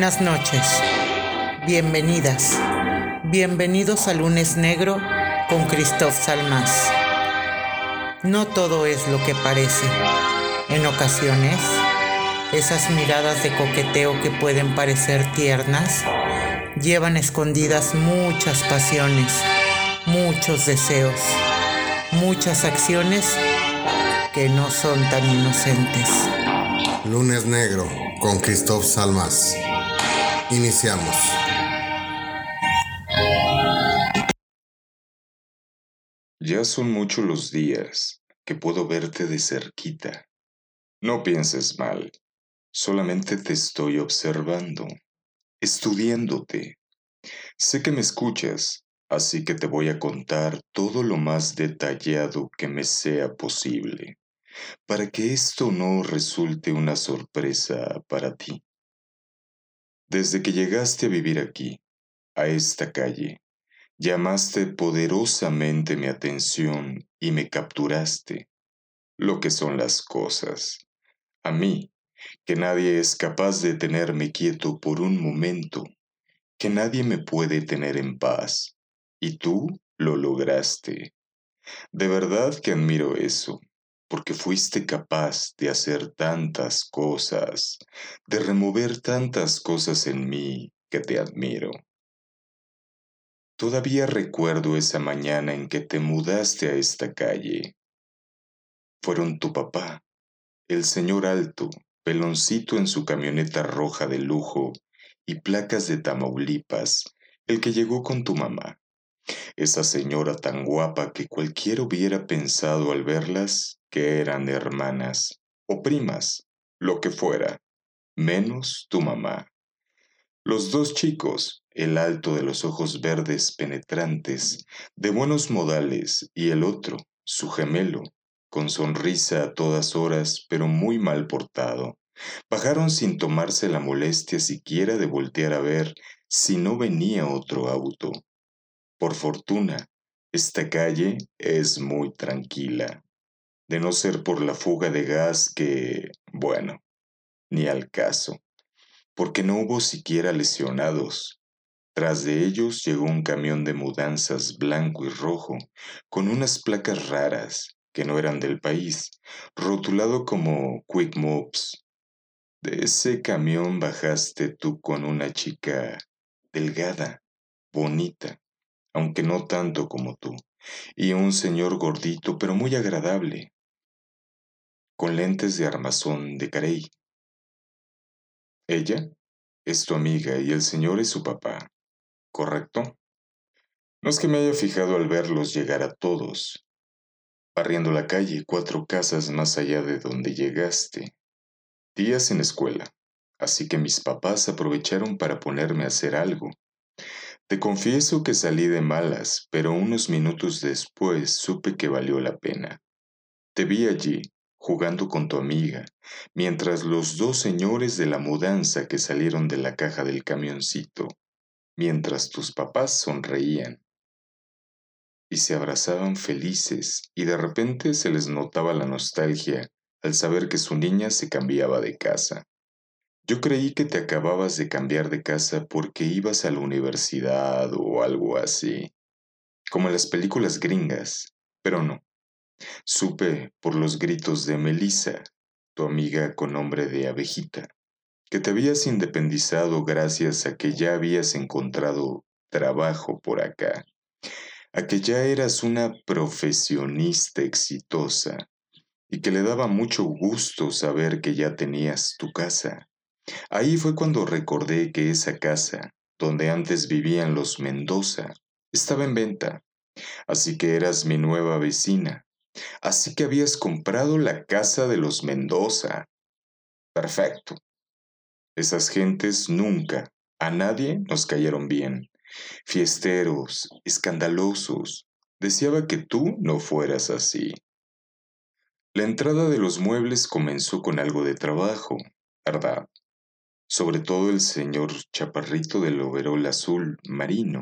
Buenas noches. Bienvenidas. Bienvenidos a Lunes Negro con Christoph Salmas. No todo es lo que parece. En ocasiones, esas miradas de coqueteo que pueden parecer tiernas llevan escondidas muchas pasiones, muchos deseos, muchas acciones que no son tan inocentes. Lunes Negro con Christoph Salmas. Iniciamos. Ya son muchos los días que puedo verte de cerquita. No pienses mal, solamente te estoy observando, estudiándote. Sé que me escuchas, así que te voy a contar todo lo más detallado que me sea posible, para que esto no resulte una sorpresa para ti. Desde que llegaste a vivir aquí, a esta calle, llamaste poderosamente mi atención y me capturaste. Lo que son las cosas. A mí, que nadie es capaz de tenerme quieto por un momento, que nadie me puede tener en paz. Y tú lo lograste. De verdad que admiro eso porque fuiste capaz de hacer tantas cosas, de remover tantas cosas en mí que te admiro. Todavía recuerdo esa mañana en que te mudaste a esta calle. Fueron tu papá, el señor alto, peloncito en su camioneta roja de lujo y placas de Tamaulipas, el que llegó con tu mamá. Esa señora tan guapa que cualquiera hubiera pensado al verlas que eran hermanas o primas, lo que fuera, menos tu mamá. Los dos chicos, el alto de los ojos verdes penetrantes, de buenos modales, y el otro, su gemelo, con sonrisa a todas horas, pero muy mal portado, bajaron sin tomarse la molestia siquiera de voltear a ver si no venía otro auto. Por fortuna, esta calle es muy tranquila de no ser por la fuga de gas que, bueno, ni al caso, porque no hubo siquiera lesionados. Tras de ellos llegó un camión de mudanzas blanco y rojo, con unas placas raras que no eran del país, rotulado como Quick Moves. De ese camión bajaste tú con una chica delgada, bonita, aunque no tanto como tú, y un señor gordito pero muy agradable, con lentes de armazón de carey. Ella es tu amiga y el señor es su papá, ¿correcto? No es que me haya fijado al verlos llegar a todos, barriendo la calle cuatro casas más allá de donde llegaste. Días en escuela, así que mis papás aprovecharon para ponerme a hacer algo. Te confieso que salí de malas, pero unos minutos después supe que valió la pena. Te vi allí, jugando con tu amiga, mientras los dos señores de la mudanza que salieron de la caja del camioncito, mientras tus papás sonreían y se abrazaban felices y de repente se les notaba la nostalgia al saber que su niña se cambiaba de casa. Yo creí que te acababas de cambiar de casa porque ibas a la universidad o algo así, como en las películas gringas, pero no. Supe por los gritos de Melissa, tu amiga con nombre de abejita, que te habías independizado gracias a que ya habías encontrado trabajo por acá, a que ya eras una profesionista exitosa y que le daba mucho gusto saber que ya tenías tu casa. Ahí fue cuando recordé que esa casa, donde antes vivían los Mendoza, estaba en venta, así que eras mi nueva vecina Así que habías comprado la casa de los Mendoza. Perfecto. Esas gentes nunca, a nadie nos cayeron bien. Fiesteros, escandalosos. Deseaba que tú no fueras así. La entrada de los muebles comenzó con algo de trabajo, ¿verdad? Sobre todo el señor chaparrito del overol azul marino,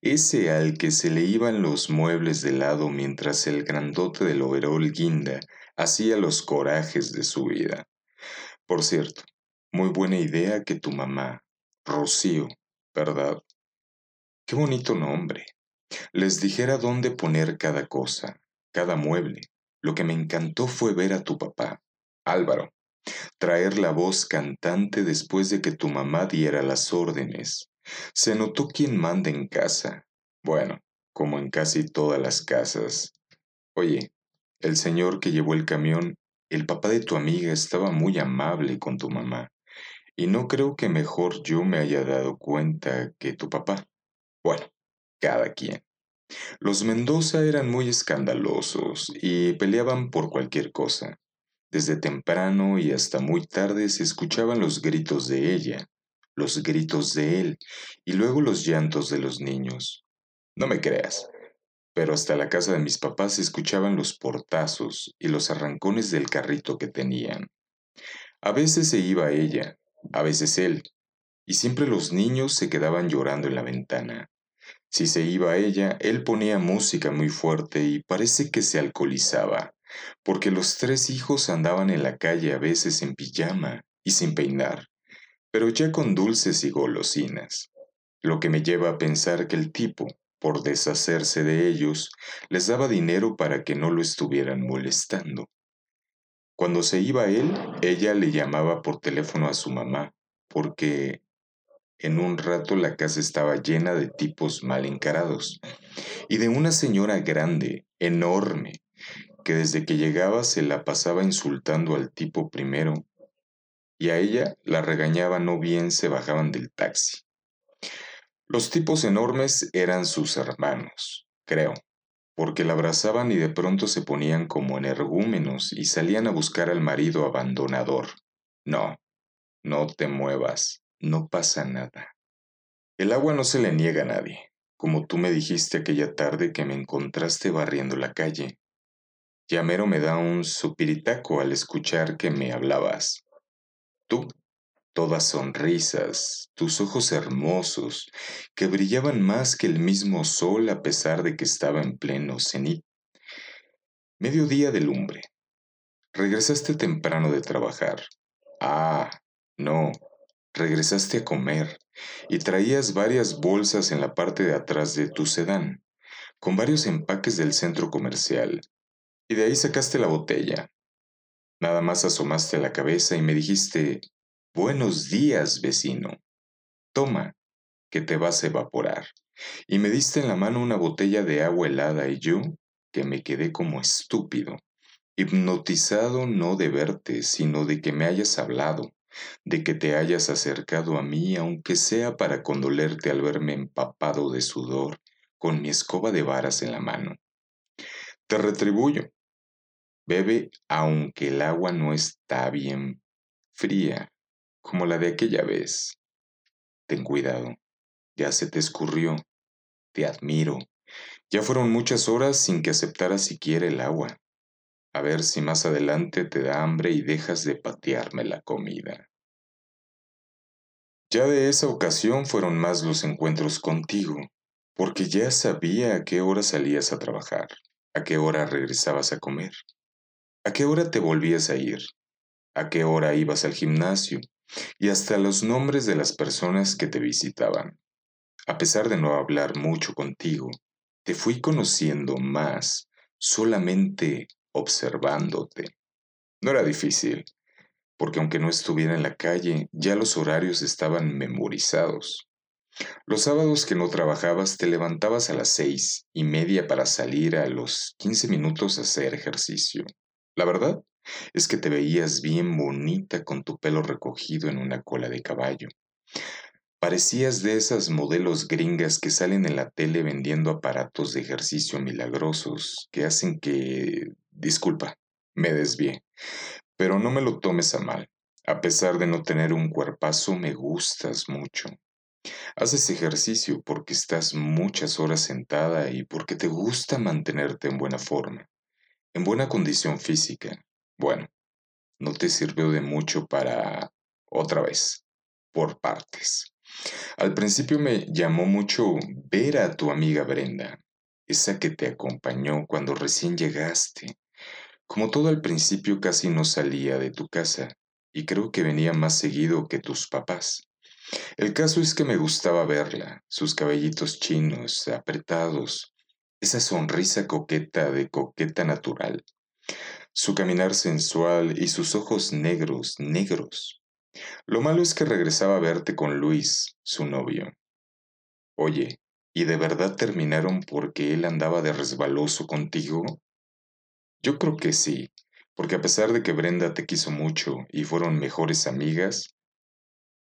ese al que se le iban los muebles de lado mientras el grandote del overol guinda hacía los corajes de su vida. Por cierto, muy buena idea que tu mamá, Rocío, ¿verdad? Qué bonito nombre. Les dijera dónde poner cada cosa, cada mueble. Lo que me encantó fue ver a tu papá, Álvaro, traer la voz cantante después de que tu mamá diera las órdenes. Se notó quien manda en casa. Bueno, como en casi todas las casas. Oye, el señor que llevó el camión, el papá de tu amiga estaba muy amable con tu mamá. Y no creo que mejor yo me haya dado cuenta que tu papá. Bueno, cada quien. Los Mendoza eran muy escandalosos y peleaban por cualquier cosa. Desde temprano y hasta muy tarde se escuchaban los gritos de ella, los gritos de él y luego los llantos de los niños. No me creas, pero hasta la casa de mis papás se escuchaban los portazos y los arrancones del carrito que tenían. A veces se iba ella, a veces él, y siempre los niños se quedaban llorando en la ventana. Si se iba ella, él ponía música muy fuerte y parece que se alcoholizaba, porque los tres hijos andaban en la calle a veces en pijama y sin peinar, pero ya con dulces y golosinas, lo que me lleva a pensar que el tipo, por deshacerse de ellos, les daba dinero para que no lo estuvieran molestando. Cuando se iba él, ella le llamaba por teléfono a su mamá, porque en un rato la casa estaba llena de tipos mal encarados y de una señora grande, enorme, que desde que llegaba se la pasaba insultando al tipo primero y a ella la regañaba no bien se bajaban del taxi. Los tipos enormes eran sus hermanos, creo, porque la abrazaban y de pronto se ponían como energúmenos y salían a buscar al marido abandonador. No, no te muevas, no pasa nada. El agua no se le niega a nadie, como tú me dijiste aquella tarde que me encontraste barriendo la calle. Llamero me da un supiritaco al escuchar que me hablabas. Tú, todas sonrisas, tus ojos hermosos, que brillaban más que el mismo sol a pesar de que estaba en pleno cenit. Mediodía de lumbre. Regresaste temprano de trabajar. Ah, no, regresaste a comer y traías varias bolsas en la parte de atrás de tu sedán, con varios empaques del centro comercial, y de ahí sacaste la botella. Nada más asomaste la cabeza y me dijiste, Buenos días, vecino. Toma, que te vas a evaporar. Y me diste en la mano una botella de agua helada y yo, que me quedé como estúpido, hipnotizado no de verte, sino de que me hayas hablado, de que te hayas acercado a mí, aunque sea para condolerte al verme empapado de sudor, con mi escoba de varas en la mano. Te retribuyo. Bebe aunque el agua no está bien fría, como la de aquella vez. Ten cuidado, ya se te escurrió. Te admiro. Ya fueron muchas horas sin que aceptaras siquiera el agua a ver si más adelante te da hambre y dejas de patearme la comida. Ya de esa ocasión fueron más los encuentros contigo, porque ya sabía a qué hora salías a trabajar, a qué hora regresabas a comer, a qué hora te volvías a ir, a qué hora ibas al gimnasio, y hasta los nombres de las personas que te visitaban. A pesar de no hablar mucho contigo, te fui conociendo más solamente observándote. No era difícil, porque aunque no estuviera en la calle, ya los horarios estaban memorizados. Los sábados que no trabajabas te levantabas a las seis y media para salir a los quince minutos a hacer ejercicio. La verdad es que te veías bien bonita con tu pelo recogido en una cola de caballo. Parecías de esas modelos gringas que salen en la tele vendiendo aparatos de ejercicio milagrosos que hacen que Disculpa, me desvié. Pero no me lo tomes a mal. A pesar de no tener un cuerpazo, me gustas mucho. Haces ejercicio porque estás muchas horas sentada y porque te gusta mantenerte en buena forma, en buena condición física. Bueno, no te sirvió de mucho para... otra vez, por partes. Al principio me llamó mucho ver a tu amiga Brenda, esa que te acompañó cuando recién llegaste, como todo al principio casi no salía de tu casa, y creo que venía más seguido que tus papás. El caso es que me gustaba verla, sus cabellitos chinos, apretados, esa sonrisa coqueta de coqueta natural, su caminar sensual y sus ojos negros, negros. Lo malo es que regresaba a verte con Luis, su novio. Oye, ¿y de verdad terminaron porque él andaba de resbaloso contigo? Yo creo que sí, porque a pesar de que Brenda te quiso mucho y fueron mejores amigas,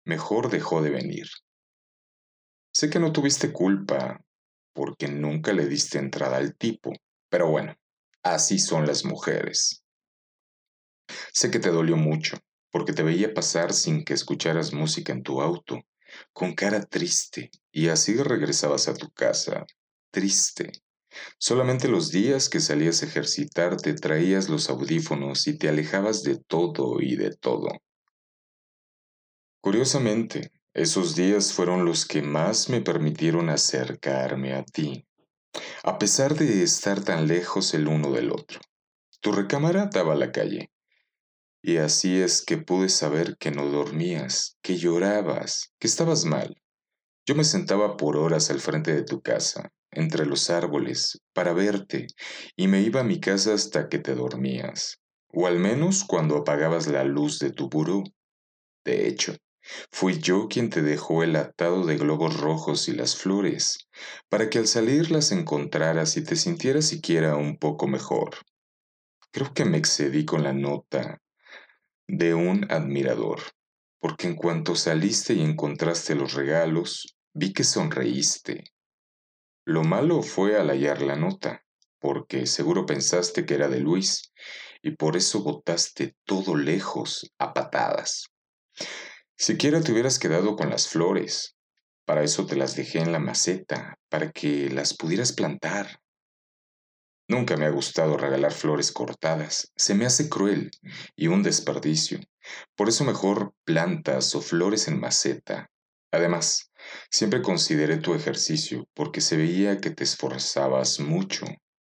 mejor dejó de venir. Sé que no tuviste culpa, porque nunca le diste entrada al tipo, pero bueno, así son las mujeres. Sé que te dolió mucho, porque te veía pasar sin que escucharas música en tu auto, con cara triste, y así regresabas a tu casa, triste. Solamente los días que salías a ejercitar te traías los audífonos y te alejabas de todo y de todo. Curiosamente, esos días fueron los que más me permitieron acercarme a ti, a pesar de estar tan lejos el uno del otro. Tu recámara daba a la calle, y así es que pude saber que no dormías, que llorabas, que estabas mal. Yo me sentaba por horas al frente de tu casa, entre los árboles, para verte, y me iba a mi casa hasta que te dormías, o al menos cuando apagabas la luz de tu buró. De hecho, Fui yo quien te dejó el atado de globos rojos y las flores, para que al salir las encontraras y te sintieras siquiera un poco mejor. Creo que me excedí con la nota de un admirador, porque en cuanto saliste y encontraste los regalos, vi que sonreíste. Lo malo fue al hallar la nota, porque seguro pensaste que era de Luis, y por eso botaste todo lejos a patadas. Siquiera te hubieras quedado con las flores. Para eso te las dejé en la maceta, para que las pudieras plantar. Nunca me ha gustado regalar flores cortadas, se me hace cruel y un desperdicio. Por eso mejor plantas o flores en maceta. Además, siempre consideré tu ejercicio porque se veía que te esforzabas mucho,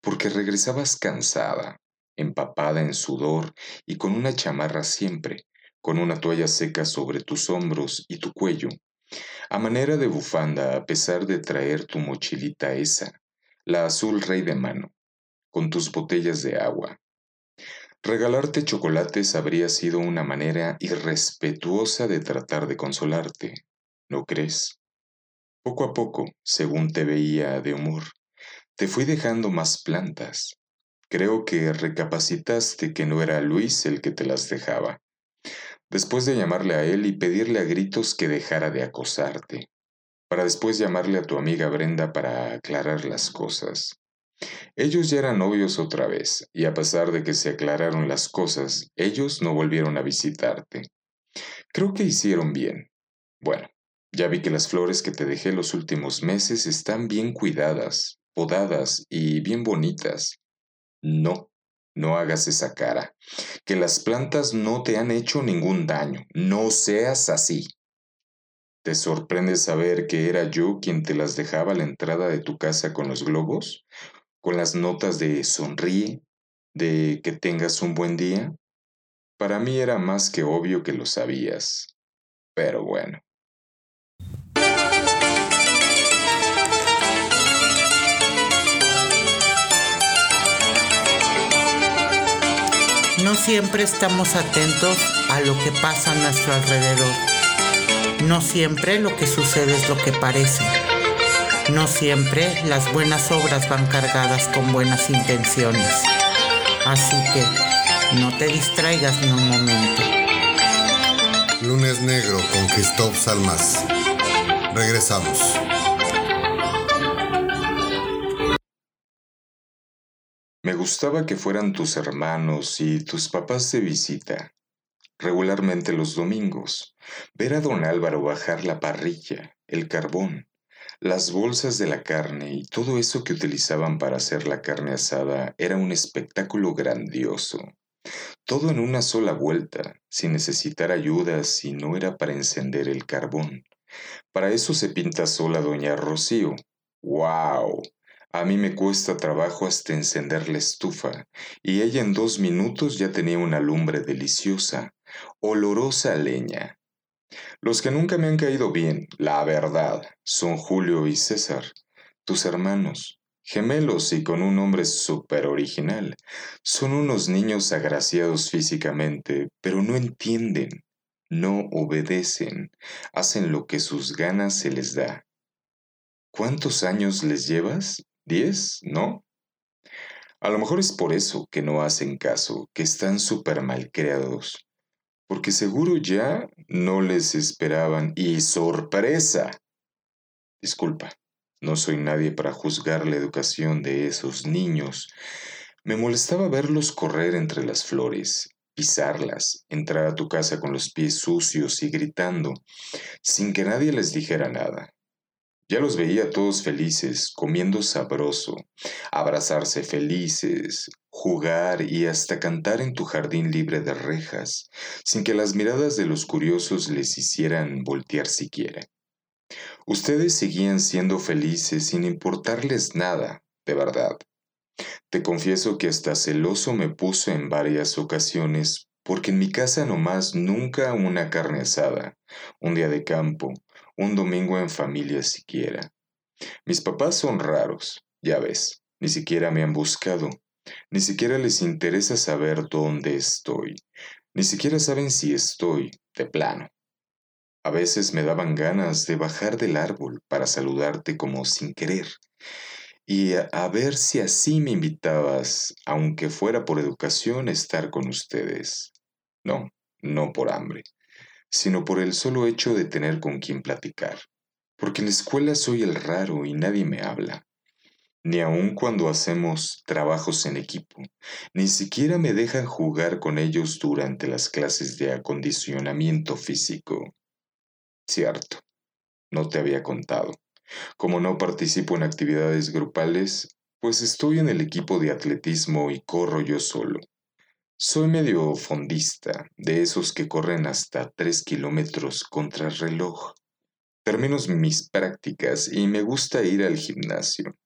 porque regresabas cansada, empapada en sudor y con una chamarra siempre, con una toalla seca sobre tus hombros y tu cuello, a manera de bufanda a pesar de traer tu mochilita esa, la azul rey de mano, con tus botellas de agua. Regalarte chocolates habría sido una manera irrespetuosa de tratar de consolarte, ¿no crees? Poco a poco, según te veía de humor, te fui dejando más plantas. Creo que recapacitaste que no era Luis el que te las dejaba, después de llamarle a él y pedirle a gritos que dejara de acosarte, para después llamarle a tu amiga Brenda para aclarar las cosas. Ellos ya eran novios otra vez, y a pesar de que se aclararon las cosas, ellos no volvieron a visitarte. Creo que hicieron bien. Bueno, ya vi que las flores que te dejé los últimos meses están bien cuidadas, podadas y bien bonitas. No, no hagas esa cara. Que las plantas no te han hecho ningún daño. No seas así. ¿Te sorprende saber que era yo quien te las dejaba a la entrada de tu casa con los globos? ¿Con las notas de sonríe? ¿De que tengas un buen día? Para mí era más que obvio que lo sabías. Pero bueno. No siempre estamos atentos a lo que pasa a nuestro alrededor. No siempre lo que sucede es lo que parece. No siempre las buenas obras van cargadas con buenas intenciones. Así que no te distraigas ni un momento. Lunes Negro con Christoph Salmas. Regresamos. Me gustaba que fueran tus hermanos y tus papás de visita, regularmente los domingos, ver a don Álvaro bajar la parrilla, el carbón, las bolsas de la carne y todo eso que utilizaban para hacer la carne asada era un espectáculo grandioso. Todo en una sola vuelta, sin necesitar ayuda si no era para encender el carbón. Para eso se pinta sola doña Rocío. ¡Wow! A mí me cuesta trabajo hasta encender la estufa, y ella en dos minutos ya tenía una lumbre deliciosa, olorosa leña. Los que nunca me han caído bien, la verdad, son Julio y César, tus hermanos, gemelos y con un nombre súper original. Son unos niños agraciados físicamente, pero no entienden, no obedecen, hacen lo que sus ganas se les da. ¿Cuántos años les llevas? ¿Diez? ¿No? A lo mejor es por eso que no hacen caso, que están súper mal creados. Porque seguro ya no les esperaban. Y sorpresa. Disculpa, no soy nadie para juzgar la educación de esos niños. Me molestaba verlos correr entre las flores, pisarlas, entrar a tu casa con los pies sucios y gritando, sin que nadie les dijera nada. Ya los veía todos felices, comiendo sabroso, abrazarse felices, jugar y hasta cantar en tu jardín libre de rejas, sin que las miradas de los curiosos les hicieran voltear siquiera. Ustedes seguían siendo felices sin importarles nada, de verdad. Te confieso que hasta celoso me puso en varias ocasiones porque en mi casa nomás nunca una carne asada, un día de campo, un domingo en familia siquiera. Mis papás son raros, ya ves, ni siquiera me han buscado, ni siquiera les interesa saber dónde estoy, ni siquiera saben si estoy, de plano. A veces me daban ganas de bajar del árbol para saludarte como sin querer, y a, ver si así me invitabas, aunque fuera por educación, a estar con ustedes. No, no por hambre sino por el solo hecho de tener con quien platicar. Porque en la escuela soy el raro y nadie me habla. Ni aun cuando hacemos trabajos en equipo, ni siquiera me dejan jugar con ellos durante las clases de acondicionamiento físico. Cierto, no te había contado. Como no participo en actividades grupales, pues estoy en el equipo de atletismo y corro yo solo. Soy medio fondista, de esos que corren hasta tres kilómetros contra reloj. Termino mis prácticas y me gusta ir al gimnasio,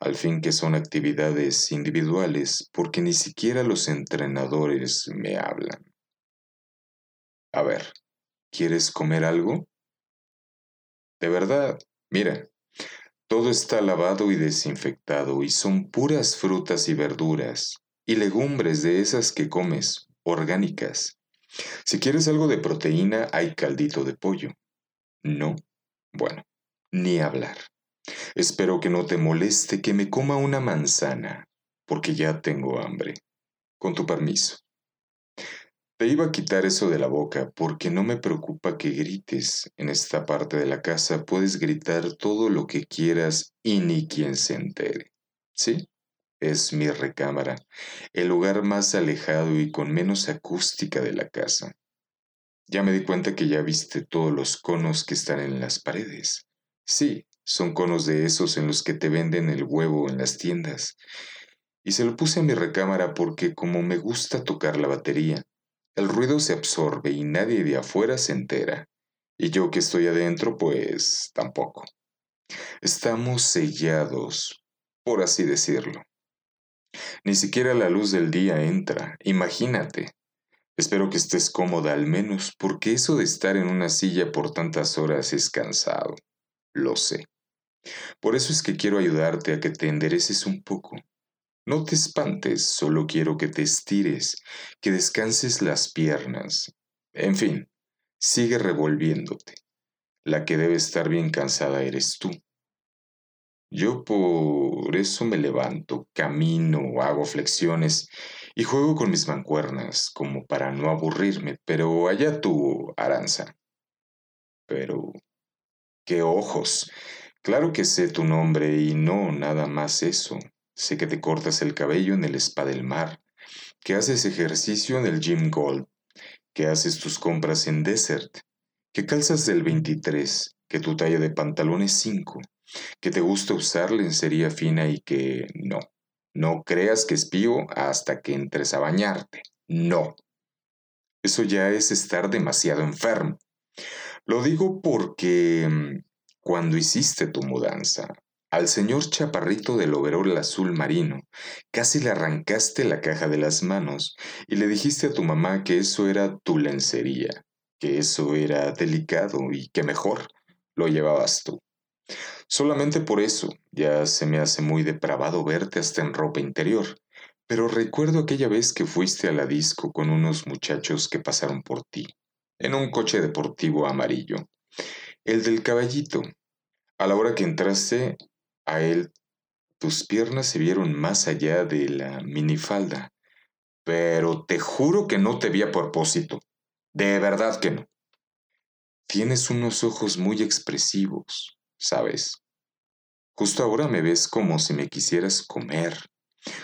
al fin que son actividades individuales porque ni siquiera los entrenadores me hablan. A ver, ¿quieres comer algo? De verdad, mira, todo está lavado y desinfectado y son puras frutas y verduras y legumbres de esas que comes, orgánicas. Si quieres algo de proteína, hay caldito de pollo. No, bueno, ni hablar. Espero que no te moleste que me coma una manzana, porque ya tengo hambre. Con tu permiso. Te iba a quitar eso de la boca porque no me preocupa que grites. En esta parte de la casa puedes gritar todo lo que quieras y ni quien se entere. ¿Sí? Es mi recámara, el lugar más alejado y con menos acústica de la casa. Ya me di cuenta que ya viste todos los conos que están en las paredes. Sí, son conos de esos en los que te venden el huevo en las tiendas. Y se lo puse a mi recámara porque como me gusta tocar la batería, el ruido se absorbe y nadie de afuera se entera. Y yo que estoy adentro, pues tampoco. Estamos sellados, por así decirlo. Ni siquiera la luz del día entra, imagínate. Espero que estés cómoda al menos, porque eso de estar en una silla por tantas horas es cansado. Lo sé. Por eso es que quiero ayudarte a que te endereces un poco. No te espantes, solo quiero que te estires, que descanses las piernas. En fin, sigue revolviéndote. La que debe estar bien cansada eres tú. Yo por eso me levanto, camino, hago flexiones y juego con mis mancuernas como para no aburrirme, pero allá tú, Aranza. Pero... ¡Qué ojos! Claro que sé tu nombre y no nada más eso. Sé que te cortas el cabello en el spa del mar, que haces ejercicio en el Gym Gold, que haces tus compras en Desert, que calzas del 23, que tu talla de pantalón es 5 que te gusta usar lencería fina y que no. No creas que espío hasta que entres a bañarte. No. Eso ya es estar demasiado enfermo. Lo digo porque mm, cuando hiciste tu mudanza, al señor chaparrito del overol azul marino, casi le arrancaste la caja de las manos y le dijiste a tu mamá que eso era tu lencería, que eso era delicado y que mejor lo llevabas tú. Solamente por eso ya se me hace muy depravado verte hasta en ropa interior. Pero recuerdo aquella vez que fuiste a la disco con unos muchachos que pasaron por ti, en un coche deportivo amarillo. El del caballito. A la hora que entraste a él, tus piernas se vieron más allá de la minifalda. Pero te juro que no te vi a propósito. De verdad que no. Tienes unos ojos muy expresivos, ¿sabes? Justo ahora me ves como si me quisieras comer,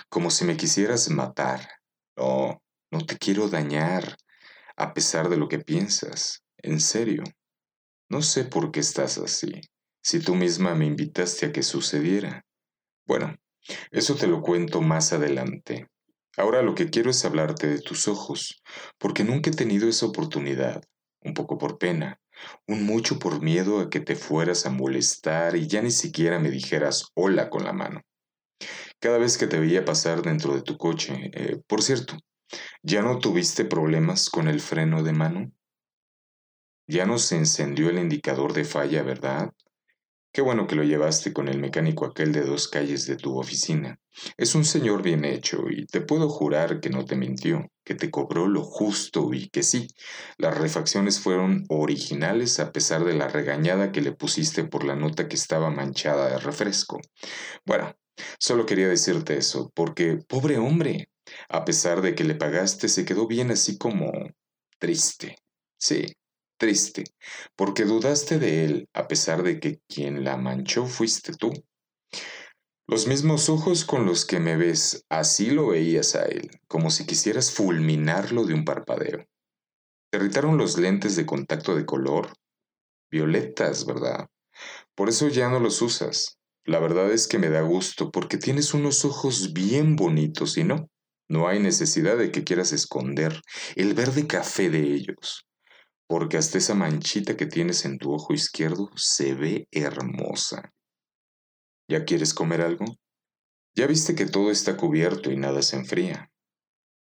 como si me quisieras matar. No, no te quiero dañar, a pesar de lo que piensas. En serio. No sé por qué estás así, si tú misma me invitaste a que sucediera. Bueno, eso te lo cuento más adelante. Ahora lo que quiero es hablarte de tus ojos, porque nunca he tenido esa oportunidad, un poco por pena, un mucho por miedo a que te fueras a molestar y ya ni siquiera me dijeras hola con la mano. Cada vez que te veía pasar dentro de tu coche, eh, por cierto, ¿ya no tuviste problemas con el freno de mano? Ya no se encendió el indicador de falla, ¿verdad? Qué bueno que lo llevaste con el mecánico aquel de dos calles de tu oficina. Es un señor bien hecho y te puedo jurar que no te mintió, que te cobró lo justo y que sí, las refacciones fueron originales a pesar de la regañada que le pusiste por la nota que estaba manchada de refresco. Bueno, solo quería decirte eso, porque pobre hombre, a pesar de que le pagaste, se quedó bien así como triste. Sí, triste, porque dudaste de él a pesar de que quien la manchó fuiste tú. Los mismos ojos con los que me ves, así lo veías a él, como si quisieras fulminarlo de un parpadeo. Te irritaron los lentes de contacto de color, violetas, ¿verdad? Por eso ya no los usas. La verdad es que me da gusto porque tienes unos ojos bien bonitos y no, no hay necesidad de que quieras esconder el verde café de ellos porque hasta esa manchita que tienes en tu ojo izquierdo se ve hermosa. ¿Ya quieres comer algo? Ya viste que todo está cubierto y nada se enfría.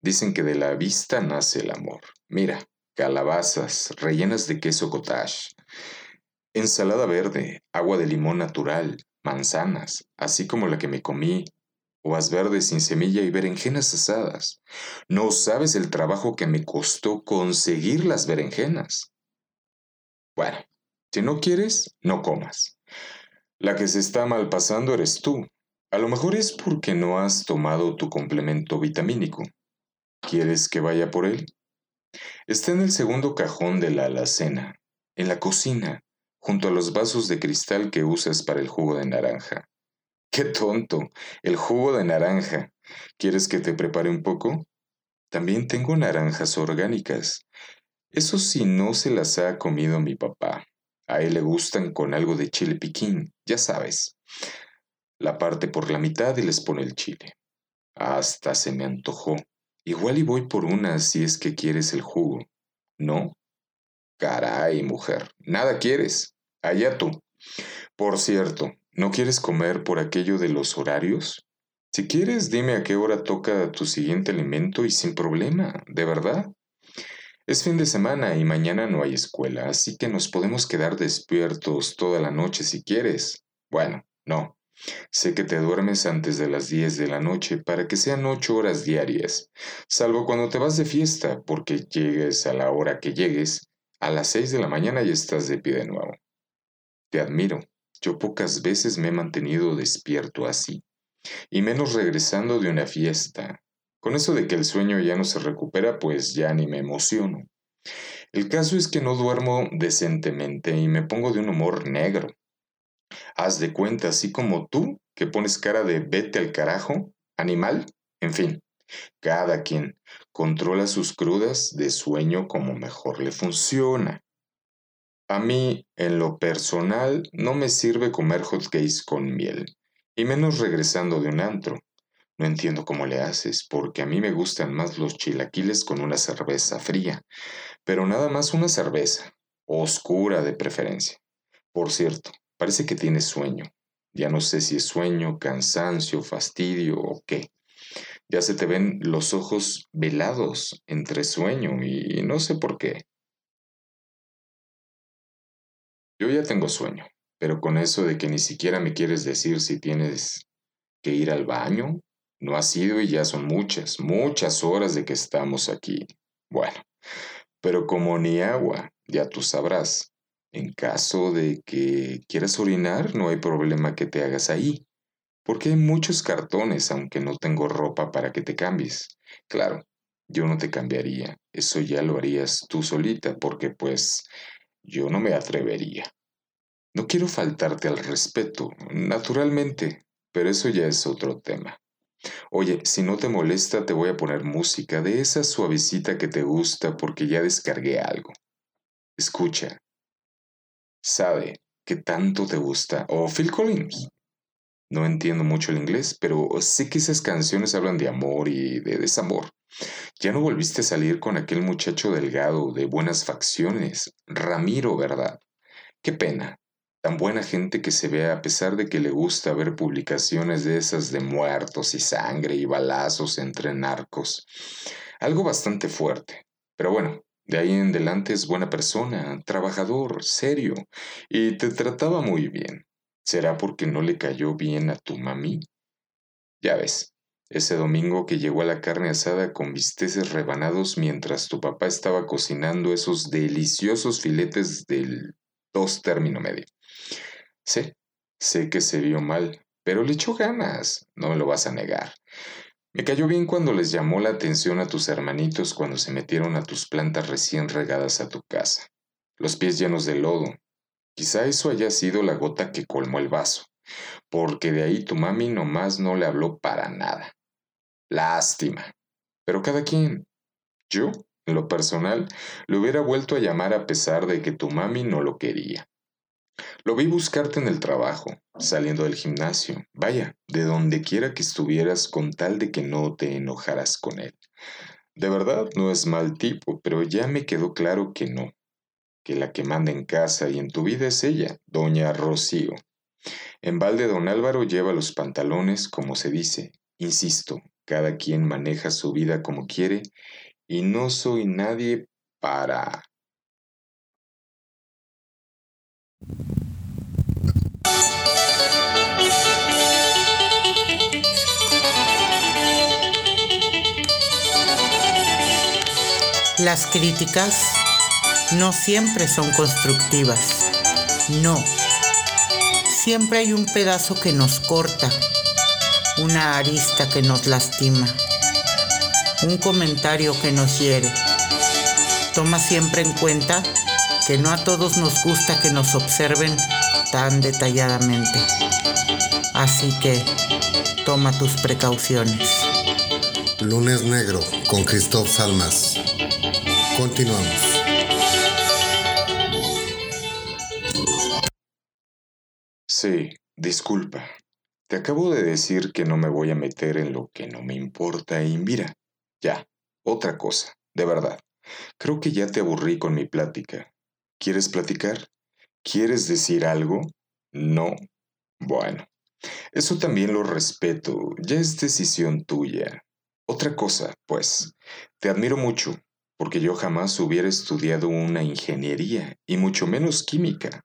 Dicen que de la vista nace el amor. Mira, calabazas rellenas de queso cottage, ensalada verde, agua de limón natural, manzanas, así como la que me comí uvas verdes sin semilla y berenjenas asadas. No sabes el trabajo que me costó conseguir las berenjenas. Bueno, si no quieres, no comas. La que se está mal pasando eres tú. A lo mejor es porque no has tomado tu complemento vitamínico. ¿Quieres que vaya por él? Está en el segundo cajón de la alacena, en la cocina, junto a los vasos de cristal que usas para el jugo de naranja. Qué tonto. El jugo de naranja. ¿Quieres que te prepare un poco? También tengo naranjas orgánicas. Eso sí no se las ha comido mi papá. A él le gustan con algo de chile piquín, ya sabes. La parte por la mitad y les pone el chile. Hasta se me antojó. Igual y voy por una si es que quieres el jugo. ¿No? Caray, mujer. Nada quieres. Allá tú. Por cierto, ¿No quieres comer por aquello de los horarios? Si quieres, dime a qué hora toca tu siguiente alimento y sin problema, de verdad. Es fin de semana y mañana no hay escuela, así que nos podemos quedar despiertos toda la noche si quieres. Bueno, no. Sé que te duermes antes de las 10 de la noche para que sean ocho horas diarias, salvo cuando te vas de fiesta, porque llegues a la hora que llegues, a las 6 de la mañana y estás de pie de nuevo. Te admiro. Yo pocas veces me he mantenido despierto así, y menos regresando de una fiesta. Con eso de que el sueño ya no se recupera, pues ya ni me emociono. El caso es que no duermo decentemente y me pongo de un humor negro. Haz de cuenta, así como tú, que pones cara de vete al carajo, animal, en fin, cada quien controla sus crudas de sueño como mejor le funciona. A mí, en lo personal, no me sirve comer hotcakes con miel, y menos regresando de un antro. No entiendo cómo le haces, porque a mí me gustan más los chilaquiles con una cerveza fría, pero nada más una cerveza, oscura de preferencia. Por cierto, parece que tienes sueño. Ya no sé si es sueño, cansancio, fastidio o qué. Ya se te ven los ojos velados entre sueño y no sé por qué. Yo ya tengo sueño, pero con eso de que ni siquiera me quieres decir si tienes que ir al baño, no ha sido y ya son muchas, muchas horas de que estamos aquí. Bueno, pero como ni agua, ya tú sabrás. En caso de que quieras orinar, no hay problema que te hagas ahí, porque hay muchos cartones, aunque no tengo ropa para que te cambies. Claro, yo no te cambiaría, eso ya lo harías tú solita, porque pues yo no me atrevería. No quiero faltarte al respeto, naturalmente, pero eso ya es otro tema. Oye, si no te molesta, te voy a poner música de esa suavecita que te gusta porque ya descargué algo. Escucha. ¿Sabe qué tanto te gusta? O Phil Collins. No entiendo mucho el inglés, pero sé que esas canciones hablan de amor y de desamor. Ya no volviste a salir con aquel muchacho delgado de buenas facciones, Ramiro, ¿verdad? Qué pena. Tan buena gente que se ve a pesar de que le gusta ver publicaciones de esas de muertos y sangre y balazos entre narcos. Algo bastante fuerte. Pero bueno, de ahí en adelante es buena persona, trabajador, serio, y te trataba muy bien. ¿Será porque no le cayó bien a tu mami? Ya ves, ese domingo que llegó a la carne asada con bisteces rebanados mientras tu papá estaba cocinando esos deliciosos filetes del dos término medio. Sé, sé que se vio mal, pero le echó ganas, no me lo vas a negar. Me cayó bien cuando les llamó la atención a tus hermanitos cuando se metieron a tus plantas recién regadas a tu casa, los pies llenos de lodo. Quizá eso haya sido la gota que colmó el vaso, porque de ahí tu mami nomás no le habló para nada. Lástima. Pero cada quien. Yo, en lo personal, le hubiera vuelto a llamar a pesar de que tu mami no lo quería. Lo vi buscarte en el trabajo, saliendo del gimnasio, vaya, de donde quiera que estuvieras con tal de que no te enojaras con él. De verdad no es mal tipo, pero ya me quedó claro que no, que la que manda en casa y en tu vida es ella, doña Rocío. En balde don Álvaro lleva los pantalones, como se dice. Insisto, cada quien maneja su vida como quiere y no soy nadie para las críticas no siempre son constructivas. No. Siempre hay un pedazo que nos corta, una arista que nos lastima, un comentario que nos hiere. Toma siempre en cuenta que no a todos nos gusta que nos observen tan detalladamente. Así que toma tus precauciones. Lunes Negro con Christoph Salmas. Continuamos. Sí, disculpa. Te acabo de decir que no me voy a meter en lo que no me importa y mira, ya, otra cosa, de verdad. Creo que ya te aburrí con mi plática. ¿Quieres platicar? ¿Quieres decir algo? No. Bueno, eso también lo respeto, ya es decisión tuya. Otra cosa, pues, te admiro mucho, porque yo jamás hubiera estudiado una ingeniería, y mucho menos química.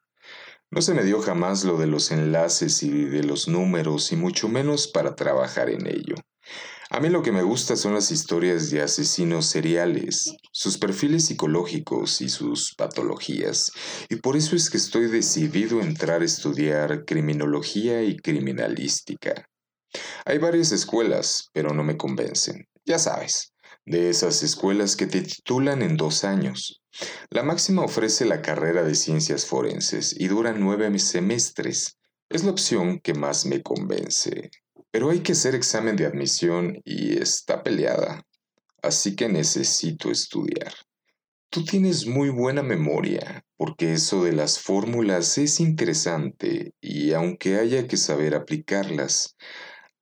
No se me dio jamás lo de los enlaces y de los números, y mucho menos para trabajar en ello. A mí lo que me gusta son las historias de asesinos seriales, sus perfiles psicológicos y sus patologías, y por eso es que estoy decidido a entrar a estudiar criminología y criminalística. Hay varias escuelas, pero no me convencen, ya sabes, de esas escuelas que te titulan en dos años. La máxima ofrece la carrera de ciencias forenses y dura nueve semestres. Es la opción que más me convence. Pero hay que hacer examen de admisión y está peleada. Así que necesito estudiar. Tú tienes muy buena memoria, porque eso de las fórmulas es interesante y aunque haya que saber aplicarlas,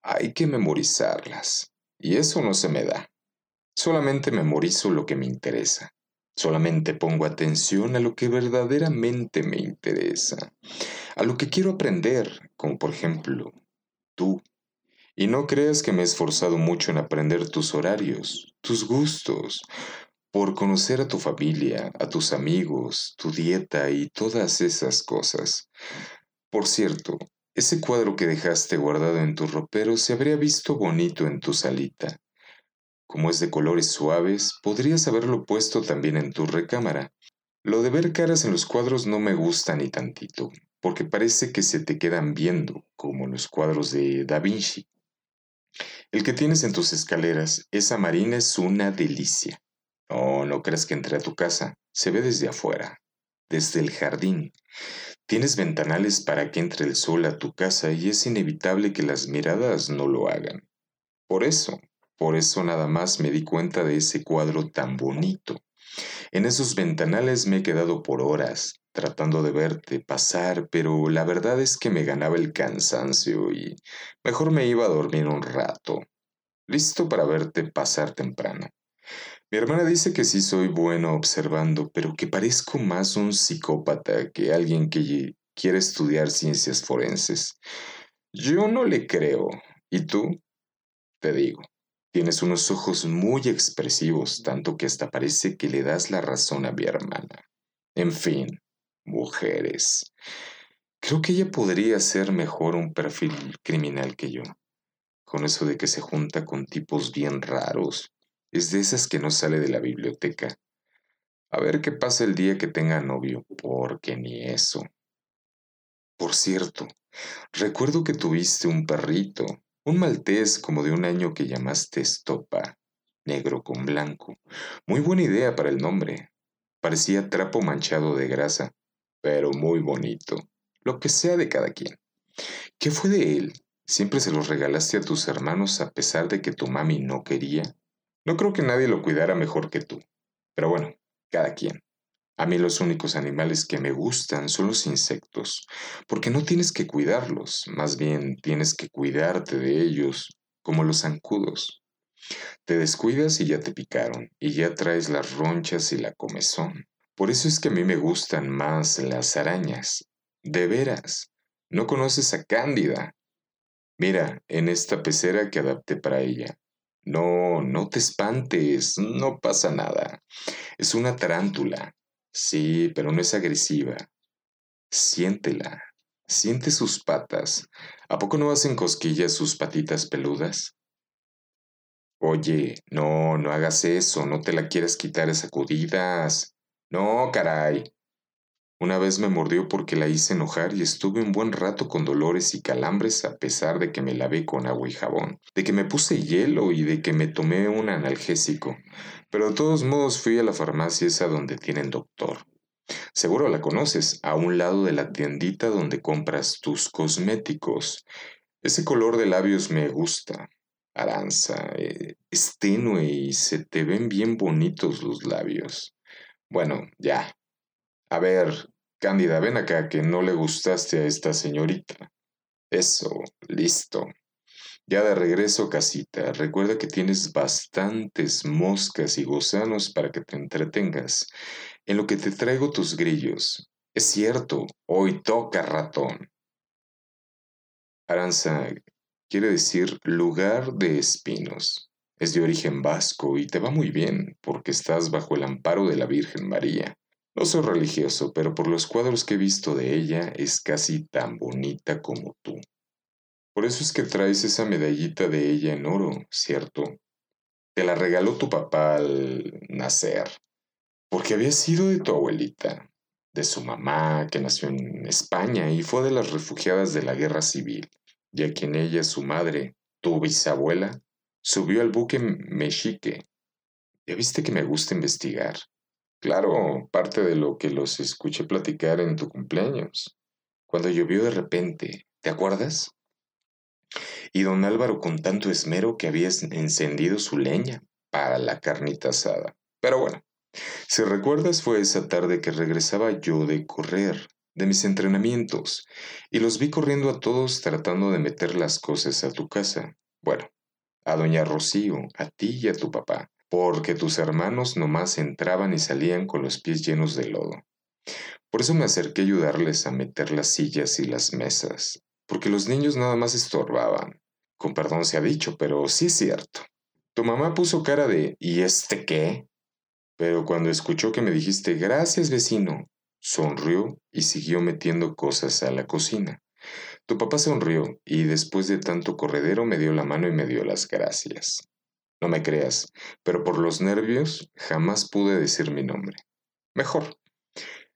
hay que memorizarlas. Y eso no se me da. Solamente memorizo lo que me interesa. Solamente pongo atención a lo que verdaderamente me interesa, a lo que quiero aprender, como por ejemplo, tú. Y no creas que me he esforzado mucho en aprender tus horarios, tus gustos, por conocer a tu familia, a tus amigos, tu dieta y todas esas cosas. Por cierto, ese cuadro que dejaste guardado en tu ropero se habría visto bonito en tu salita. Como es de colores suaves, podrías haberlo puesto también en tu recámara. Lo de ver caras en los cuadros no me gusta ni tantito, porque parece que se te quedan viendo, como los cuadros de Da Vinci. El que tienes en tus escaleras, esa marina es una delicia. No, no creas que entré a tu casa, se ve desde afuera, desde el jardín. Tienes ventanales para que entre el sol a tu casa y es inevitable que las miradas no lo hagan. Por eso, por eso nada más me di cuenta de ese cuadro tan bonito. En esos ventanales me he quedado por horas, tratando de verte pasar, pero la verdad es que me ganaba el cansancio y mejor me iba a dormir un rato, listo para verte pasar temprano. Mi hermana dice que sí soy bueno observando, pero que parezco más un psicópata que alguien que quiere estudiar ciencias forenses. Yo no le creo. ¿Y tú? Te digo, tienes unos ojos muy expresivos, tanto que hasta parece que le das la razón a mi hermana. En fin, mujeres. Creo que ella podría ser mejor un perfil criminal que yo. Con eso de que se junta con tipos bien raros, es de esas que no sale de la biblioteca. A ver qué pasa el día que tenga novio, porque ni eso. Por cierto, recuerdo que tuviste un perrito, un maltés como de un año que llamaste Estopa, negro con blanco. Muy buena idea para el nombre. Parecía trapo manchado de grasa, pero muy bonito. Lo que sea de cada quien. ¿Qué fue de él? ¿Siempre se los regalaste a tus hermanos a pesar de que tu mami no quería? No creo que nadie lo cuidara mejor que tú. Pero bueno, cada quien. A mí los únicos animales que me gustan son los insectos, porque no tienes que cuidarlos, más bien tienes que cuidarte de ellos, como los zancudos. Te descuidas y ya te picaron, y ya traes las ronchas y la comezón. Por eso es que a mí me gustan más las arañas. De veras, ¿no conoces a Cándida? Mira, en esta pecera que adapté para ella, no, no te espantes, no pasa nada. Es una tarántula. Sí, pero no es agresiva. Siéntela, siente sus patas. ¿A poco no hacen cosquillas sus patitas peludas? Oye, no, no hagas eso, no te la quieras quitar a sacudidas. No, caray. Una vez me mordió porque la hice enojar y estuve un buen rato con dolores y calambres a pesar de que me lavé con agua y jabón, de que me puse hielo y de que me tomé un analgésico. Pero de todos modos fui a la farmacia esa donde tienen doctor. Seguro la conoces, a un lado de la tiendita donde compras tus cosméticos. Ese color de labios me gusta. Aranza, eh, es tenue y se te ven bien bonitos los labios. Bueno, ya. A ver, Cándida, ven acá que no le gustaste a esta señorita. Eso, listo. Ya de regreso casita, recuerda que tienes bastantes moscas y gusanos para que te entretengas, en lo que te traigo tus grillos. Es cierto, hoy toca ratón. Aranza quiere decir lugar de espinos. Es de origen vasco y te va muy bien porque estás bajo el amparo de la Virgen María. No soy religioso, pero por los cuadros que he visto de ella es casi tan bonita como tú. Por eso es que traes esa medallita de ella en oro, ¿cierto? Te la regaló tu papá al nacer, porque había sido de tu abuelita, de su mamá, que nació en España y fue de las refugiadas de la guerra civil, y a quien ella, su madre, tu bisabuela, subió al buque Mexique. Ya viste que me gusta investigar. Claro, parte de lo que los escuché platicar en tu cumpleaños, cuando llovió de repente, ¿te acuerdas? Y don Álvaro con tanto esmero que había encendido su leña para la carnita asada. Pero bueno, si recuerdas fue esa tarde que regresaba yo de correr, de mis entrenamientos, y los vi corriendo a todos tratando de meter las cosas a tu casa. Bueno, a doña Rocío, a ti y a tu papá porque tus hermanos nomás entraban y salían con los pies llenos de lodo. Por eso me acerqué a ayudarles a meter las sillas y las mesas, porque los niños nada más estorbaban. Con perdón se ha dicho, pero sí es cierto. Tu mamá puso cara de ¿y este qué? Pero cuando escuchó que me dijiste gracias vecino, sonrió y siguió metiendo cosas a la cocina. Tu papá sonrió y después de tanto corredero me dio la mano y me dio las gracias. No me creas, pero por los nervios jamás pude decir mi nombre. Mejor.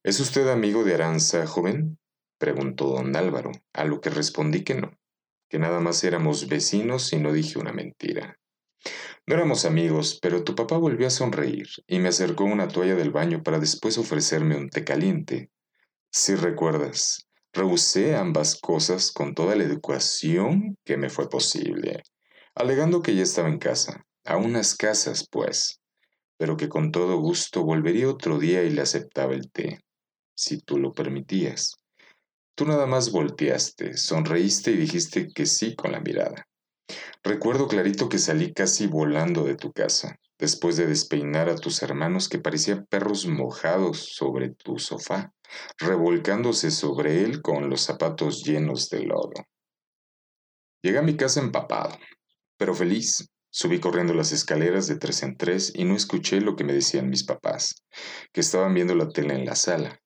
¿Es usted amigo de Aranza, joven? preguntó don Álvaro, a lo que respondí que no, que nada más éramos vecinos y no dije una mentira. No éramos amigos, pero tu papá volvió a sonreír y me acercó una toalla del baño para después ofrecerme un té caliente. Si recuerdas, rehusé ambas cosas con toda la educación que me fue posible, alegando que ya estaba en casa, a unas casas, pues, pero que con todo gusto volvería otro día y le aceptaba el té, si tú lo permitías. Tú nada más volteaste, sonreíste y dijiste que sí con la mirada. Recuerdo clarito que salí casi volando de tu casa, después de despeinar a tus hermanos que parecían perros mojados sobre tu sofá, revolcándose sobre él con los zapatos llenos de lodo. Llegué a mi casa empapado, pero feliz. Subí corriendo las escaleras de tres en tres y no escuché lo que me decían mis papás, que estaban viendo la tele en la sala.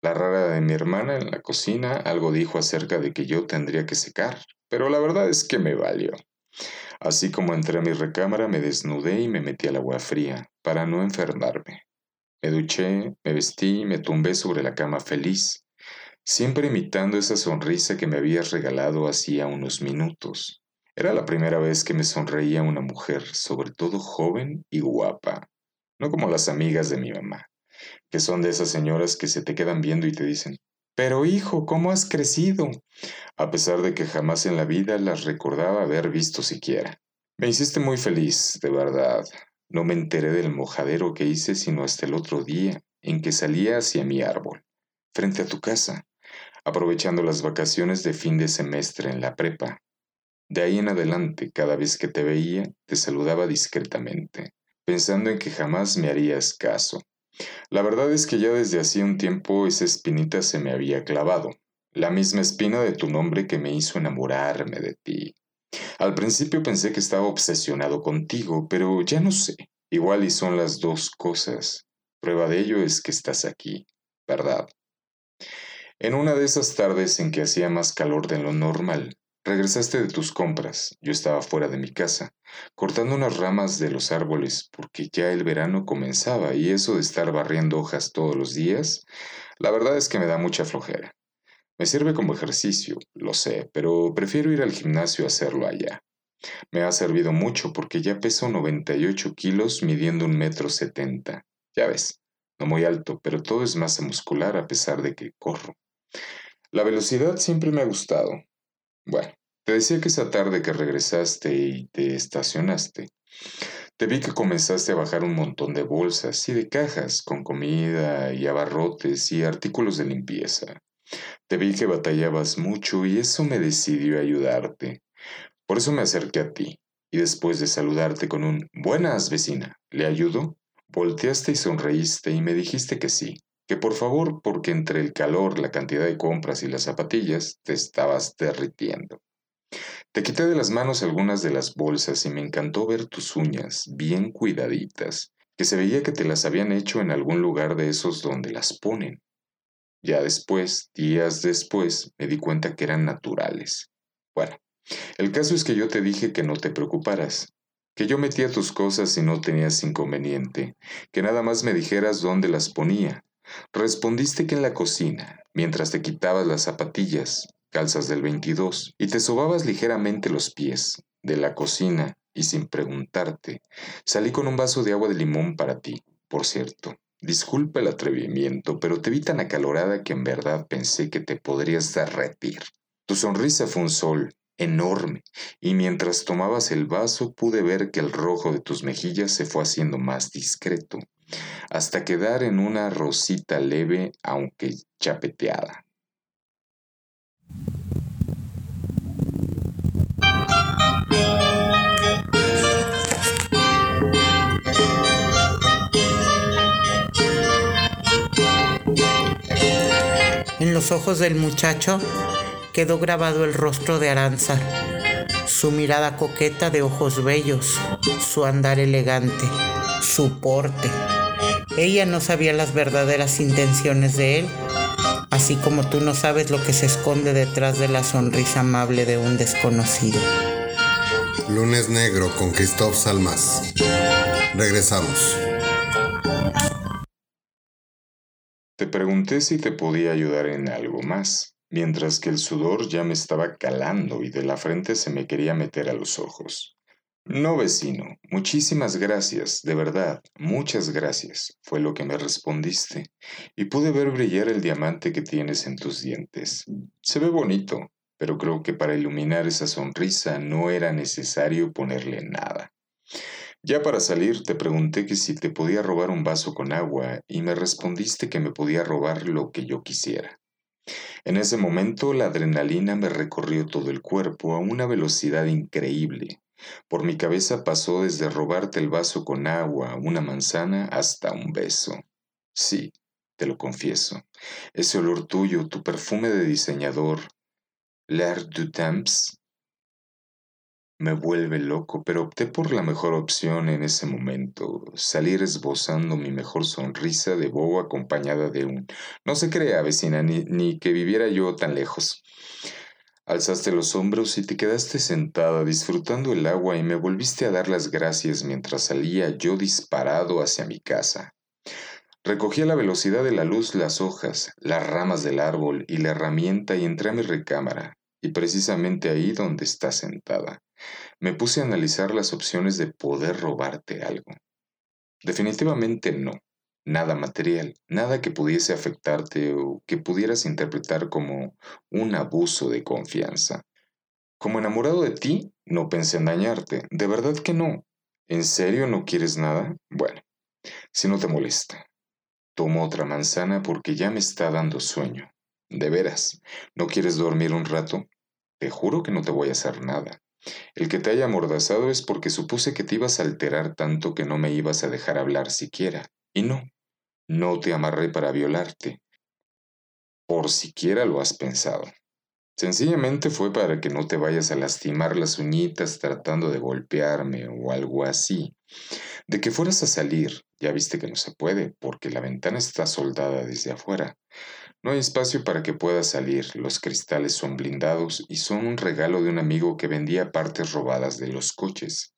La rara de mi hermana en la cocina algo dijo acerca de que yo tendría que secar, pero la verdad es que me valió. Así como entré a mi recámara, me desnudé y me metí al agua fría, para no enfermarme. Me duché, me vestí y me tumbé sobre la cama feliz, siempre imitando esa sonrisa que me habías regalado hacía unos minutos. Era la primera vez que me sonreía una mujer, sobre todo joven y guapa, no como las amigas de mi mamá, que son de esas señoras que se te quedan viendo y te dicen, pero hijo, ¿cómo has crecido? A pesar de que jamás en la vida las recordaba haber visto siquiera. Me hiciste muy feliz, de verdad. No me enteré del mojadero que hice sino hasta el otro día, en que salía hacia mi árbol, frente a tu casa, aprovechando las vacaciones de fin de semestre en la prepa. De ahí en adelante, cada vez que te veía, te saludaba discretamente, pensando en que jamás me harías caso. La verdad es que ya desde hacía un tiempo esa espinita se me había clavado, la misma espina de tu nombre que me hizo enamorarme de ti. Al principio pensé que estaba obsesionado contigo, pero ya no sé. Igual y son las dos cosas. Prueba de ello es que estás aquí, ¿verdad? En una de esas tardes en que hacía más calor de lo normal, Regresaste de tus compras. Yo estaba fuera de mi casa, cortando unas ramas de los árboles porque ya el verano comenzaba y eso de estar barriendo hojas todos los días, la verdad es que me da mucha flojera. Me sirve como ejercicio, lo sé, pero prefiero ir al gimnasio a hacerlo allá. Me ha servido mucho porque ya peso 98 kilos midiendo un metro setenta. Ya ves, no muy alto, pero todo es masa muscular a pesar de que corro. La velocidad siempre me ha gustado, bueno, te decía que esa tarde que regresaste y te estacionaste, te vi que comenzaste a bajar un montón de bolsas y de cajas con comida y abarrotes y artículos de limpieza. Te vi que batallabas mucho y eso me decidió ayudarte. Por eso me acerqué a ti y después de saludarte con un Buenas, vecina, ¿le ayudo? Volteaste y sonreíste y me dijiste que sí, que por favor, porque entre el calor, la cantidad de compras y las zapatillas te estabas derritiendo. Te quité de las manos algunas de las bolsas y me encantó ver tus uñas bien cuidaditas, que se veía que te las habían hecho en algún lugar de esos donde las ponen. Ya después, días después, me di cuenta que eran naturales. Bueno, el caso es que yo te dije que no te preocuparas, que yo metía tus cosas y no tenías inconveniente, que nada más me dijeras dónde las ponía, Respondiste que en la cocina, mientras te quitabas las zapatillas, calzas del 22, y te sobabas ligeramente los pies de la cocina, y sin preguntarte, salí con un vaso de agua de limón para ti, por cierto. Disculpa el atrevimiento, pero te vi tan acalorada que en verdad pensé que te podrías derretir. Tu sonrisa fue un sol, enorme, y mientras tomabas el vaso pude ver que el rojo de tus mejillas se fue haciendo más discreto, hasta quedar en una rosita leve aunque chapeteada. En los ojos del muchacho quedó grabado el rostro de Aranza, su mirada coqueta de ojos bellos, su andar elegante, su porte, Ella no sabía las verdaderas intenciones de él, así como tú no sabes lo que se esconde detrás de la sonrisa amable de un desconocido. Lunes Negro con Christoph Salmas. Regresamos. Te pregunté si te podía ayudar en algo más, mientras que el sudor ya me estaba calando y de la frente se me quería meter a los ojos. No, vecino, muchísimas gracias, de verdad, muchas gracias, fue lo que me respondiste, y pude ver brillar el diamante que tienes en tus dientes. Se ve bonito, pero creo que para iluminar esa sonrisa no era necesario ponerle nada. Ya para salir te pregunté que si te podía robar un vaso con agua y me respondiste que me podía robar lo que yo quisiera. En ese momento la adrenalina me recorrió todo el cuerpo a una velocidad increíble. Por mi cabeza pasó desde robarte el vaso con agua, una manzana, hasta un beso. Sí, te lo confieso. Ese olor tuyo, tu perfume de diseñador, l'air du temps, me vuelve loco, pero opté por la mejor opción en ese momento, salir esbozando mi mejor sonrisa de bobo acompañada de un no se crea, vecina, ni, ni que viviera yo tan lejos. Alzaste los hombros y te quedaste sentada disfrutando el agua y me volviste a dar las gracias mientras salía yo disparado hacia mi casa. Recogí a la velocidad de la luz las hojas, las ramas del árbol y la herramienta y entré a mi recámara, y precisamente ahí donde está sentada. Me puse a analizar las opciones de poder robarte algo. Definitivamente no, nada material, nada que pudiese afectarte o que pudieras interpretar como un abuso de confianza. Como enamorado de ti, no pensé en dañarte, de verdad que no. ¿En serio no quieres nada? Bueno, si no te molesta. Tomo otra manzana porque ya me está dando sueño. De veras, ¿no quieres dormir un rato? Te juro que no te voy a hacer nada. El que te haya amordazado es porque supuse que te ibas a alterar tanto que no me ibas a dejar hablar siquiera. Y no, no te amarré para violarte. Por siquiera lo has pensado. Sencillamente fue para que no te vayas a lastimar las uñitas tratando de golpearme o algo así. De que fueras a salir, ya viste que no se puede, porque la ventana está soldada desde afuera. No hay espacio para que puedas salir, los cristales son blindados y son un regalo de un amigo que vendía partes robadas de los coches.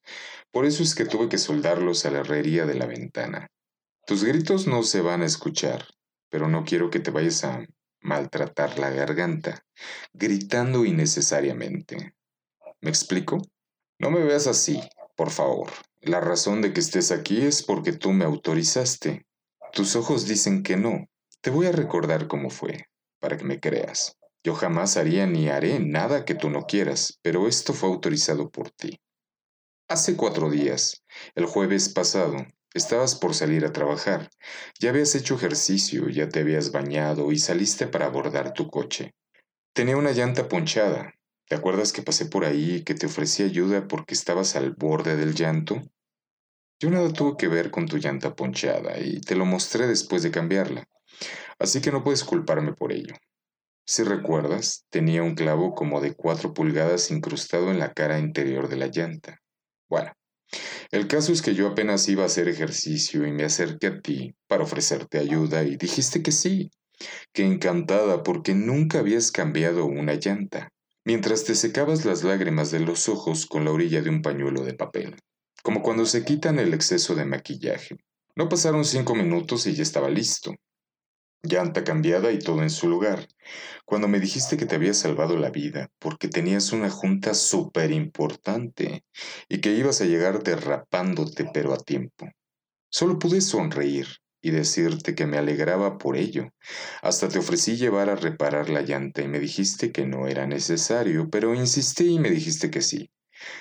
Por eso es que tuve que soldarlos a la herrería de la ventana. Tus gritos no se van a escuchar, pero no quiero que te vayas a maltratar la garganta, gritando innecesariamente. ¿Me explico? No me veas así, por favor. La razón de que estés aquí es porque tú me autorizaste. Tus ojos dicen que no, te voy a recordar cómo fue, para que me creas. Yo jamás haría ni haré nada que tú no quieras, pero esto fue autorizado por ti. Hace cuatro días, el jueves pasado, estabas por salir a trabajar. Ya habías hecho ejercicio, ya te habías bañado y saliste para abordar tu coche. Tenía una llanta ponchada. ¿Te acuerdas que pasé por ahí y que te ofrecí ayuda porque estabas al borde del llanto? Yo nada tuve que ver con tu llanta ponchada y te lo mostré después de cambiarla. Así que no puedes culparme por ello. Si recuerdas, tenía un clavo como de cuatro pulgadas incrustado en la cara interior de la llanta. Bueno, el caso es que yo apenas iba a hacer ejercicio y me acerqué a ti para ofrecerte ayuda y dijiste que sí, que encantada porque nunca habías cambiado una llanta, mientras te secabas las lágrimas de los ojos con la orilla de un pañuelo de papel, como cuando se quitan el exceso de maquillaje. No pasaron cinco minutos y ya estaba listo llanta cambiada y todo en su lugar, cuando me dijiste que te había salvado la vida porque tenías una junta súper importante y que ibas a llegar derrapándote pero a tiempo. Solo pude sonreír y decirte que me alegraba por ello. Hasta te ofrecí llevar a reparar la llanta y me dijiste que no era necesario, pero insistí y me dijiste que sí,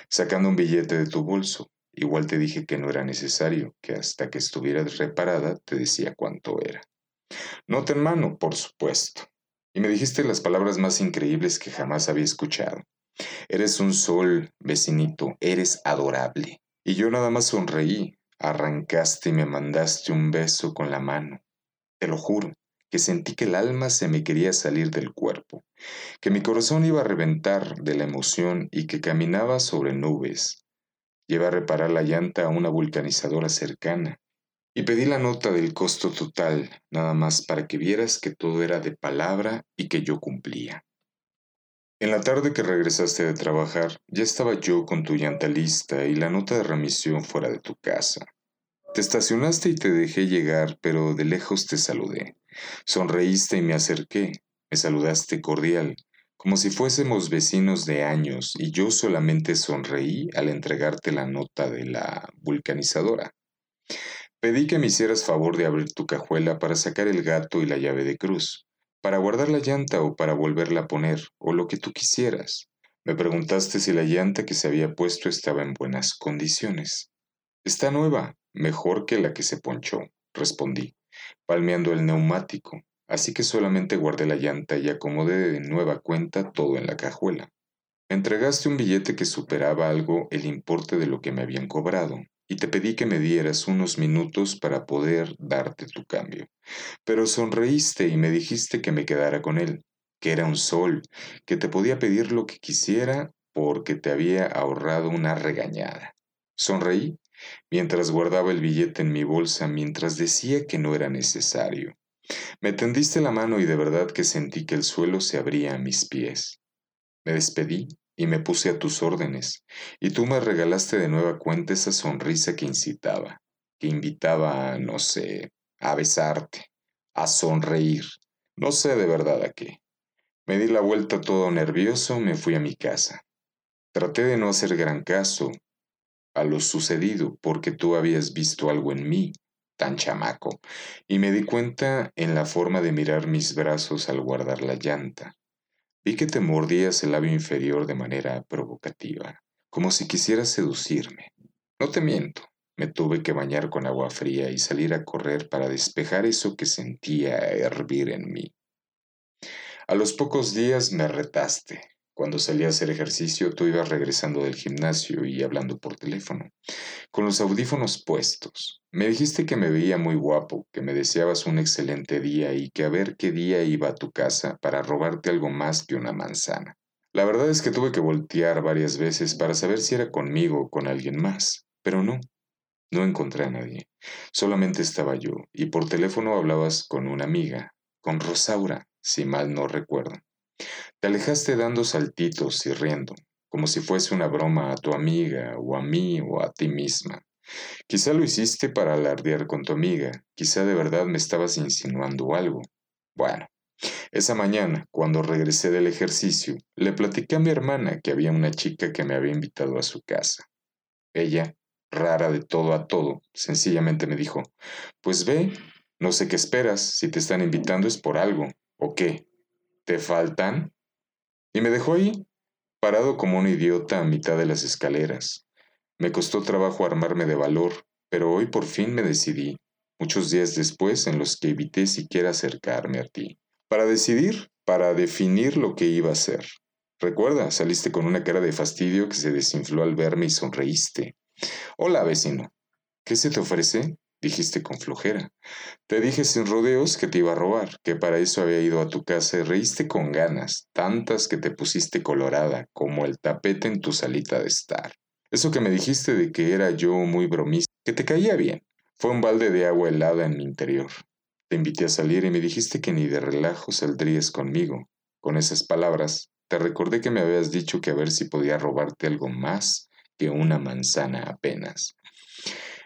sacando un billete de tu bolso. Igual te dije que no era necesario, que hasta que estuviera reparada te decía cuánto era. Nota en mano, por supuesto. Y me dijiste las palabras más increíbles que jamás había escuchado. Eres un sol, vecinito, eres adorable. Y yo nada más sonreí, arrancaste y me mandaste un beso con la mano. Te lo juro, que sentí que el alma se me quería salir del cuerpo, que mi corazón iba a reventar de la emoción y que caminaba sobre nubes. Llevé a reparar la llanta a una vulcanizadora cercana y pedí la nota del costo total, nada más para que vieras que todo era de palabra y que yo cumplía. En la tarde que regresaste de trabajar, ya estaba yo con tu llanta lista y la nota de remisión fuera de tu casa. Te estacionaste y te dejé llegar, pero de lejos te saludé. Sonreíste y me acerqué. Me saludaste cordial, como si fuésemos vecinos de años, y yo solamente sonreí al entregarte la nota de la vulcanizadora. Pedí que me hicieras favor de abrir tu cajuela para sacar el gato y la llave de cruz, para guardar la llanta o para volverla a poner, o lo que tú quisieras. Me preguntaste si la llanta que se había puesto estaba en buenas condiciones. Está nueva, mejor que la que se ponchó, respondí, palmeando el neumático, así que solamente guardé la llanta y acomodé de nueva cuenta todo en la cajuela. entregaste un billete que superaba algo el importe de lo que me habían cobrado, y te pedí que me dieras unos minutos para poder darte tu cambio. Pero sonreíste y me dijiste que me quedara con él, que era un sol, que te podía pedir lo que quisiera porque te había ahorrado una regañada. Sonreí mientras guardaba el billete en mi bolsa mientras decía que no era necesario. Me tendiste la mano y de verdad que sentí que el suelo se abría a mis pies. Me despedí y me puse a tus órdenes, y tú me regalaste de nueva cuenta esa sonrisa que incitaba, que invitaba a, no sé, a besarte, a sonreír, no sé de verdad a qué. Me di la vuelta todo nervioso, me fui a mi casa. Traté de no hacer gran caso a lo sucedido porque tú habías visto algo en mí, tan chamaco, y me di cuenta en la forma de mirar mis brazos al guardar la llanta. Vi que te mordías el labio inferior de manera provocativa, como si quisieras seducirme. No te miento, me tuve que bañar con agua fría y salir a correr para despejar eso que sentía hervir en mí. A los pocos días me retaste, cuando salí a hacer ejercicio, tú ibas regresando del gimnasio y hablando por teléfono, con los audífonos puestos. Me dijiste que me veía muy guapo, que me deseabas un excelente día y que a ver qué día iba a tu casa para robarte algo más que una manzana. La verdad es que tuve que voltear varias veces para saber si era conmigo o con alguien más, pero no, no encontré a nadie. Solamente estaba yo, y por teléfono hablabas con una amiga, con Rosaura, si mal no recuerdo. Te alejaste dando saltitos y riendo, como si fuese una broma a tu amiga o a mí o a ti misma. Quizá lo hiciste para alardear con tu amiga, quizá de verdad me estabas insinuando algo. Bueno, esa mañana, cuando regresé del ejercicio, le platiqué a mi hermana que había una chica que me había invitado a su casa. Ella, rara de todo a todo, sencillamente me dijo, pues ve, no sé qué esperas, si te están invitando es por algo, ¿o qué? ¿Te faltan? Y me dejó ahí, parado como un idiota a mitad de las escaleras. Me costó trabajo armarme de valor, pero hoy por fin me decidí, muchos días después en los que evité siquiera acercarme a ti, para decidir, para definir lo que iba a hacer. Recuerda, saliste con una cara de fastidio que se desinfló al verme y sonreíste. Hola, vecino. ¿Qué se te ofrece? Dijiste con flojera. Te dije sin rodeos que te iba a robar, que para eso había ido a tu casa y reíste con ganas, tantas que te pusiste colorada, como el tapete en tu salita de estar. Eso que me dijiste de que era yo muy bromista, que te caía bien, fue un balde de agua helada en mi interior. Te invité a salir y me dijiste que ni de relajo saldrías conmigo. Con esas palabras, te recordé que me habías dicho que a ver si podía robarte algo más que una manzana apenas.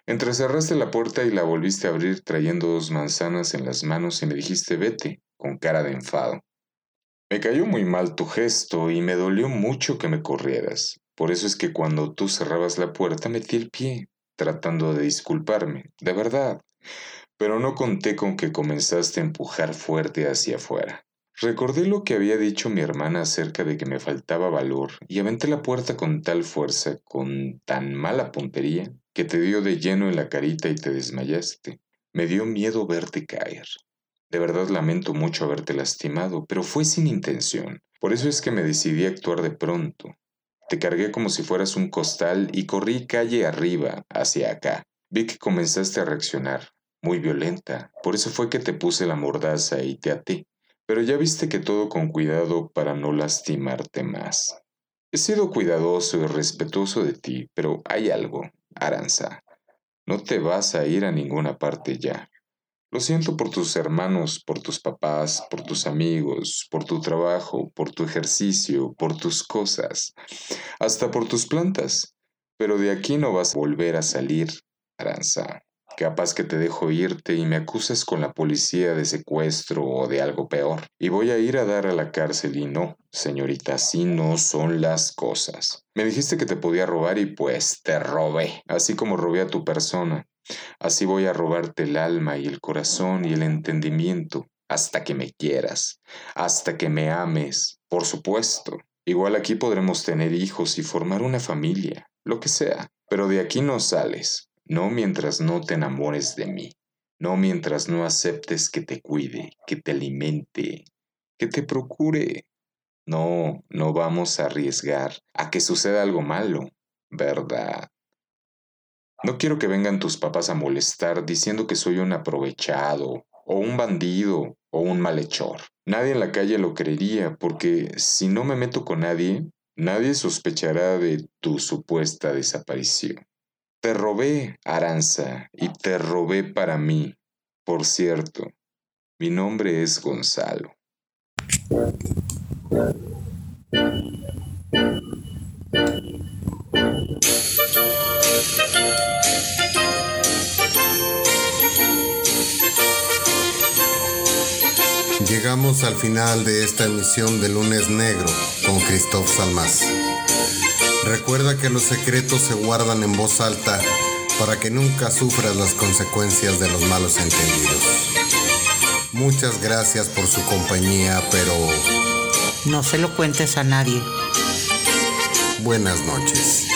Entrecerraste la puerta y la volviste a abrir trayendo dos manzanas en las manos y me dijiste vete, con cara de enfado. Me cayó muy mal tu gesto y me dolió mucho que me corrieras. Por eso es que cuando tú cerrabas la puerta metí el pie, tratando de disculparme, de verdad. Pero no conté con que comenzaste a empujar fuerte hacia afuera. Recordé lo que había dicho mi hermana acerca de que me faltaba valor y aventé la puerta con tal fuerza, con tan mala puntería, que te dio de lleno en la carita y te desmayaste. Me dio miedo verte caer. De verdad lamento mucho haberte lastimado, pero fue sin intención. Por eso es que me decidí a actuar de pronto. Te cargué como si fueras un costal y corrí calle arriba, hacia acá. Vi que comenzaste a reaccionar, muy violenta. Por eso fue que te puse la mordaza y te até. Pero ya viste que todo con cuidado para no lastimarte más. He sido cuidadoso y respetuoso de ti, pero hay algo, Aranza. No te vas a ir a ninguna parte ya. Lo siento por tus hermanos, por tus papás, por tus amigos, por tu trabajo, por tu ejercicio, por tus cosas, hasta por tus plantas. Pero de aquí no vas a volver a salir, Aranza. Capaz que te dejo irte y me acuses con la policía de secuestro o de algo peor. Y voy a ir a dar a la cárcel y no, señorita, así no son las cosas. Me dijiste que te podía robar y pues te robé, así como robé a tu persona. Así voy a robarte el alma y el corazón y el entendimiento hasta que me quieras, hasta que me ames, por supuesto. Igual aquí podremos tener hijos y formar una familia, lo que sea, pero de aquí no sales, no mientras no te enamores de mí, no mientras no aceptes que te cuide, que te alimente, que te procure. No, no vamos a arriesgar a que suceda algo malo, ¿verdad? No quiero que vengan tus papás a molestar diciendo que soy un aprovechado, o un bandido, o un malhechor. Nadie en la calle lo creería, porque si no me meto con nadie, nadie sospechará de tu supuesta desaparición. Te robé, Aranza, y te robé para mí. Por cierto, mi nombre es Gonzalo. Llegamos al final de esta emisión de Lunes Negro con Christoph Salmas. Recuerda que los secretos se guardan en voz alta para que nunca sufras las consecuencias de los malos entendidos. Muchas gracias por su compañía, pero... No se lo cuentes a nadie. Buenas noches.